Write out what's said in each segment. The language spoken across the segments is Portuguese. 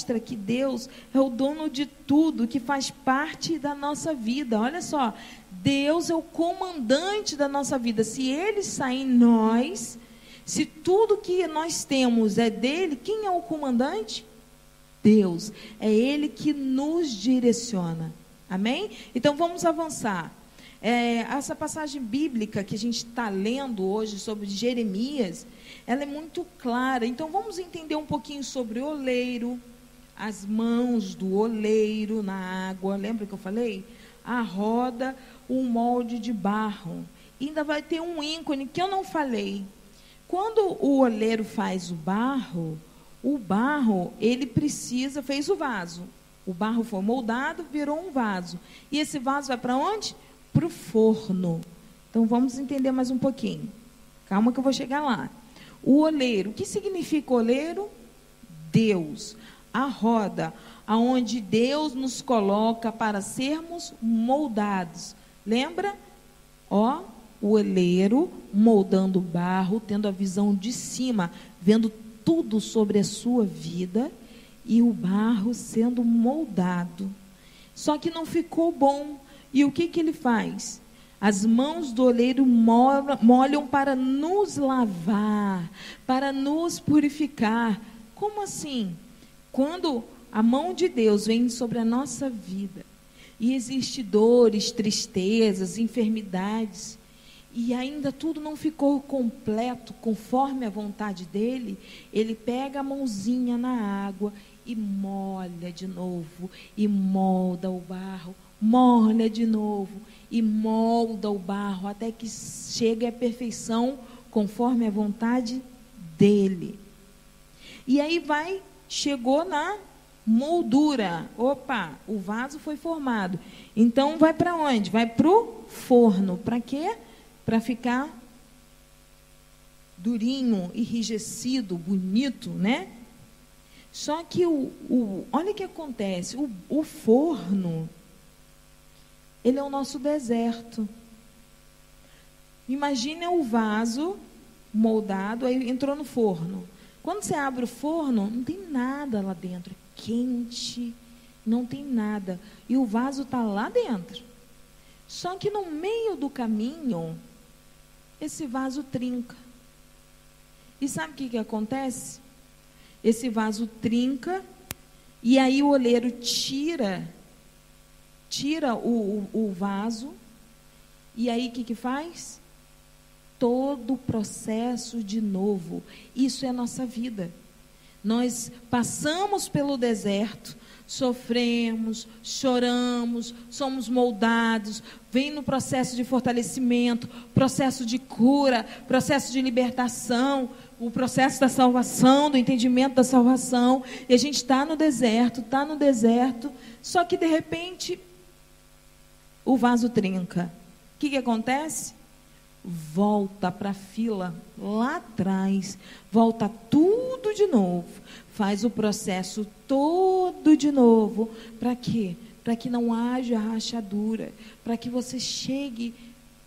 mostra que Deus é o dono de tudo que faz parte da nossa vida. Olha só, Deus é o comandante da nossa vida. Se Ele sair em nós, se tudo que nós temos é dele, quem é o comandante? Deus. É Ele que nos direciona. Amém? Então vamos avançar. É, essa passagem bíblica que a gente está lendo hoje sobre Jeremias, ela é muito clara. Então vamos entender um pouquinho sobre o oleiro, as mãos do oleiro na água. Lembra que eu falei? A roda, o molde de barro. E ainda vai ter um ícone que eu não falei. Quando o oleiro faz o barro, o barro, ele precisa, fez o vaso. O barro foi moldado, virou um vaso. E esse vaso vai para onde? Para o forno. Então vamos entender mais um pouquinho. Calma que eu vou chegar lá. O oleiro, o que significa oleiro? Deus. A roda, aonde Deus nos coloca para sermos moldados. Lembra? Ó, o oleiro moldando o barro, tendo a visão de cima, vendo tudo sobre a sua vida e o barro sendo moldado. Só que não ficou bom. E o que, que ele faz? As mãos do oleiro molham para nos lavar, para nos purificar. Como assim? Quando a mão de Deus vem sobre a nossa vida e existe dores, tristezas, enfermidades, e ainda tudo não ficou completo conforme a vontade dele, ele pega a mãozinha na água e molha de novo, e molda o barro, molha de novo, e molda o barro até que chegue à perfeição conforme a vontade dele. E aí vai, chegou na moldura. Opa, o vaso foi formado. Então vai para onde? Vai para o forno. Para quê? para ficar durinho, enrijecido, bonito, né? Só que o, o olha o que acontece, o, o forno, ele é o nosso deserto. Imagina o vaso moldado, aí entrou no forno. Quando você abre o forno, não tem nada lá dentro, quente, não tem nada. E o vaso está lá dentro. Só que no meio do caminho, esse vaso trinca. E sabe o que, que acontece? Esse vaso trinca e aí o oleiro tira, tira o, o, o vaso e aí o que, que faz? Todo o processo de novo. Isso é nossa vida. Nós passamos pelo deserto, sofremos, choramos, somos moldados, vem no processo de fortalecimento, processo de cura, processo de libertação, o processo da salvação, do entendimento da salvação, e a gente está no deserto, está no deserto, só que de repente o vaso trinca. O que, que acontece? Volta para a fila lá atrás, volta tudo de novo faz o processo todo de novo. Para quê? Para que não haja rachadura, para que você chegue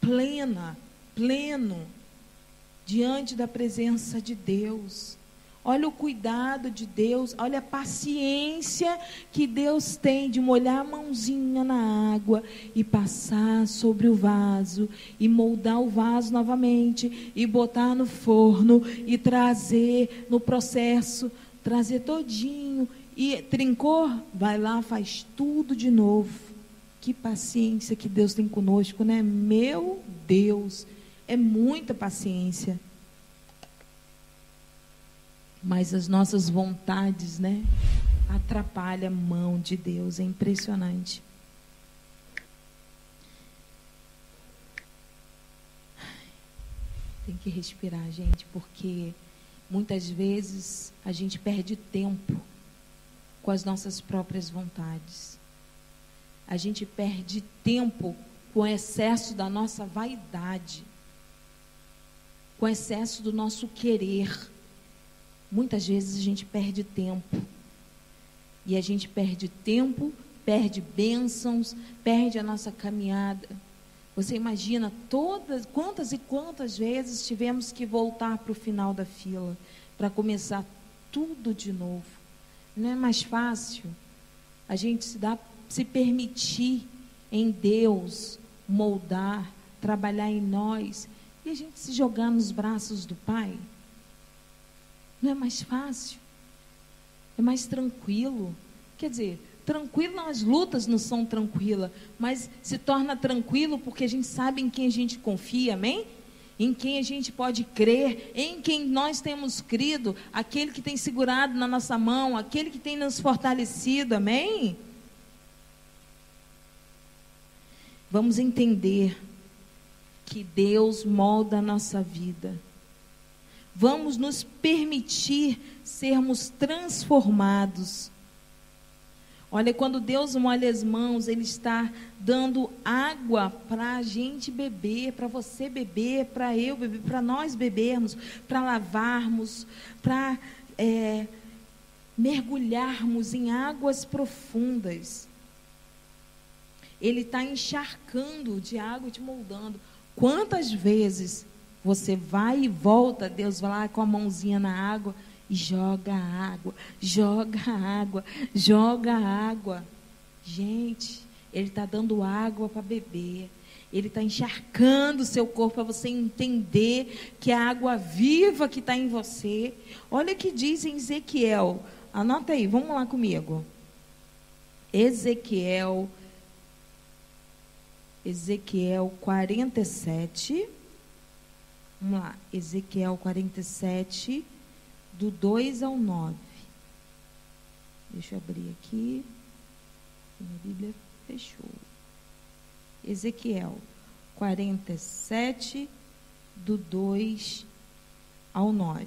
plena, pleno, diante da presença de Deus. Olha o cuidado de Deus, olha a paciência que Deus tem de molhar a mãozinha na água e passar sobre o vaso e moldar o vaso novamente e botar no forno e trazer no processo trazer todinho e trincou, vai lá, faz tudo de novo. Que paciência que Deus tem conosco, né? Meu Deus, é muita paciência. Mas as nossas vontades, né? Atrapalha a mão de Deus, é impressionante. Tem que respirar, gente, porque Muitas vezes a gente perde tempo com as nossas próprias vontades. A gente perde tempo com o excesso da nossa vaidade, com o excesso do nosso querer. Muitas vezes a gente perde tempo. E a gente perde tempo, perde bênçãos, perde a nossa caminhada. Você imagina todas, quantas e quantas vezes tivemos que voltar para o final da fila, para começar tudo de novo. Não é mais fácil a gente se dar, se permitir em Deus moldar, trabalhar em nós e a gente se jogar nos braços do Pai? Não é mais fácil? É mais tranquilo? Quer dizer, tranquilo as lutas não são tranquilas, mas se torna tranquilo porque a gente sabe em quem a gente confia, amém? Em quem a gente pode crer, em quem nós temos crido, aquele que tem segurado na nossa mão, aquele que tem nos fortalecido, amém? Vamos entender que Deus molda a nossa vida. Vamos nos permitir sermos transformados. Olha, quando Deus molha as mãos, Ele está dando água para a gente beber, para você beber, para eu beber, para nós bebermos, para lavarmos, para é, mergulharmos em águas profundas. Ele está encharcando de água e te moldando. Quantas vezes você vai e volta, Deus vai lá com a mãozinha na água e joga água, joga água, joga água. Gente, Ele está dando água para beber. Ele está encharcando o seu corpo para você entender que a água viva que está em você. Olha o que diz em Ezequiel. Anota aí, vamos lá comigo. Ezequiel Ezequiel 47. Vamos lá, Ezequiel 47, do 2 ao 9. Deixa eu abrir aqui. Minha Bíblia fechou. Ezequiel 47, do 2 ao 9.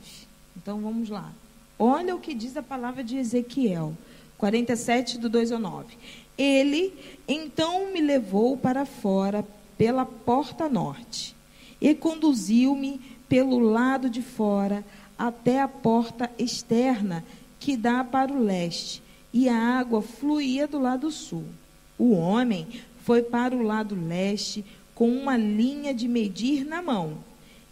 Então vamos lá. Olha o que diz a palavra de Ezequiel 47, do 2 ao 9. Ele então me levou para fora pela porta norte e conduziu-me pelo lado de fora até a porta externa que dá para o leste, e a água fluía do lado sul. O homem foi para o lado leste com uma linha de medir na mão.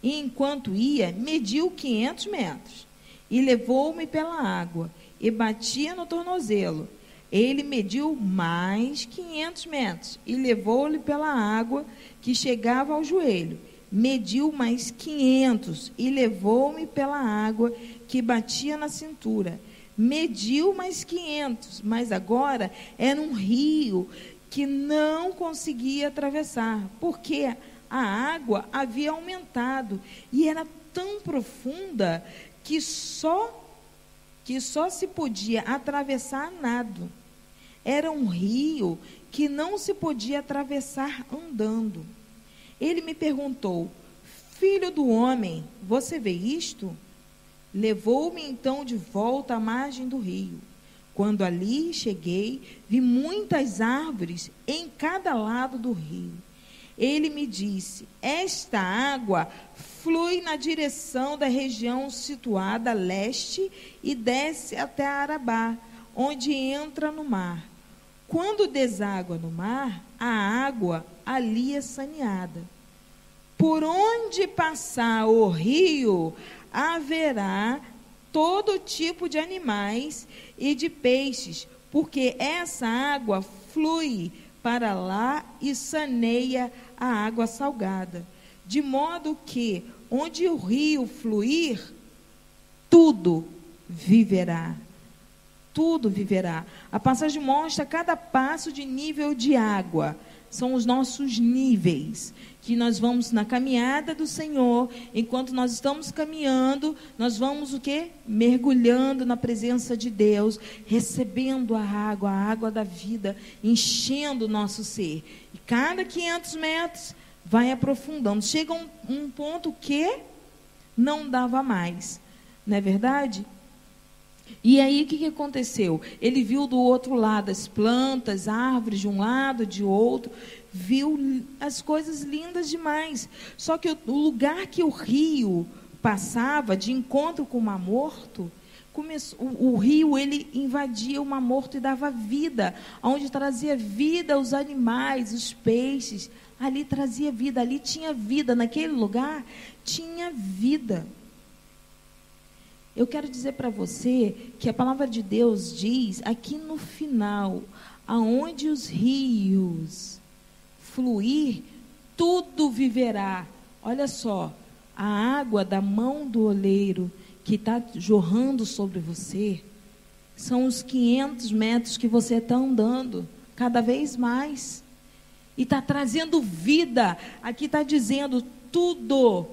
E enquanto ia, mediu 500 metros. E levou-me pela água, e batia no tornozelo ele mediu mais 500 metros e levou-lhe pela água que chegava ao joelho. Mediu mais 500 e levou-me pela água que batia na cintura. Mediu mais 500, mas agora era um rio que não conseguia atravessar, porque a água havia aumentado e era tão profunda que só que só se podia atravessar nado. Era um rio que não se podia atravessar andando. Ele me perguntou: Filho do homem, você vê isto? Levou-me então de volta à margem do rio. Quando ali cheguei, vi muitas árvores em cada lado do rio. Ele me disse: Esta água flui na direção da região situada a leste e desce até Arabá, onde entra no mar. Quando deságua no mar, a água ali é saneada. Por onde passar o rio, haverá todo tipo de animais e de peixes, porque essa água flui para lá e saneia a água salgada. De modo que, onde o rio fluir, tudo viverá tudo viverá. A passagem mostra cada passo de nível de água. São os nossos níveis que nós vamos na caminhada do Senhor, enquanto nós estamos caminhando, nós vamos o quê? Mergulhando na presença de Deus, recebendo a água, a água da vida, enchendo o nosso ser. E cada 500 metros vai aprofundando. Chega um, um ponto que não dava mais. Não é verdade? E aí o que, que aconteceu? Ele viu do outro lado as plantas, árvores de um lado, de outro, viu as coisas lindas demais. Só que o lugar que o rio passava de encontro com o mar morto, começou, o, o, rio ele invadia o mar morto e dava vida, onde trazia vida aos animais, os peixes. Ali trazia vida, ali tinha vida, naquele lugar tinha vida. Eu quero dizer para você que a palavra de Deus diz aqui no final, aonde os rios fluir, tudo viverá. Olha só, a água da mão do oleiro que está jorrando sobre você são os 500 metros que você está andando, cada vez mais. E está trazendo vida. Aqui está dizendo tudo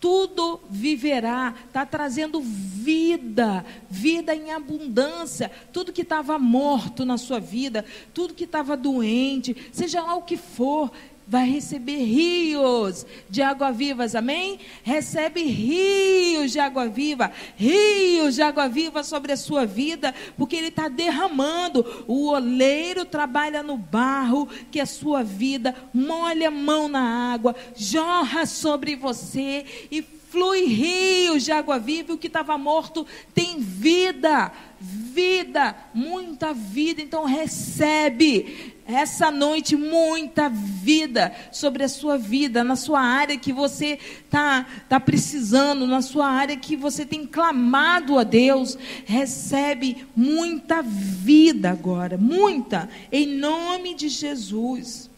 tudo viverá, está trazendo vida, vida em abundância. Tudo que estava morto na sua vida, tudo que estava doente, seja lá o que for, vai receber rios de água vivas, amém? Recebe rios de água viva, rios de água viva sobre a sua vida, porque Ele está derramando. O oleiro trabalha no barro, que a sua vida molha a mão na água, jorra sobre você e flui rios de água viva, e o que estava morto tem vida, vida, muita vida. Então recebe essa noite muita vida sobre a sua vida, na sua área que você está tá precisando, na sua área que você tem clamado a Deus. Recebe muita vida agora, muita, em nome de Jesus.